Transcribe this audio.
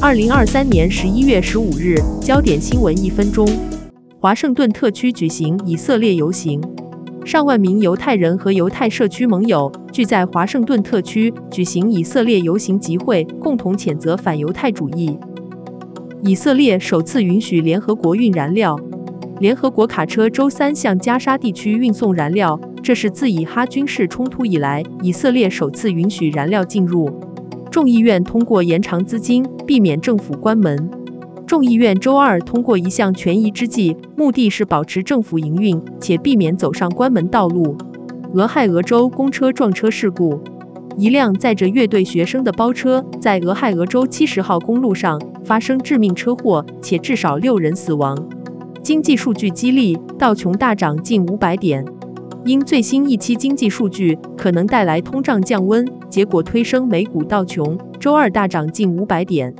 二零二三年十一月十五日，焦点新闻一分钟。华盛顿特区举行以色列游行，上万名犹太人和犹太社区盟友聚在华盛顿特区举行以色列游行集会，共同谴责反犹太主义。以色列首次允许联合国运燃料，联合国卡车周三向加沙地区运送燃料，这是自以哈军事冲突以来，以色列首次允许燃料进入。众议院通过延长资金，避免政府关门。众议院周二通过一项权宜之计，目的是保持政府营运，且避免走上关门道路。俄亥俄州公车撞车事故，一辆载着乐队学生的包车在俄亥俄州七十号公路上发生致命车祸，且至少六人死亡。经济数据激励，道琼大涨近五百点。因最新一期经济数据可能带来通胀降温，结果推升美股到穷周二大涨近五百点。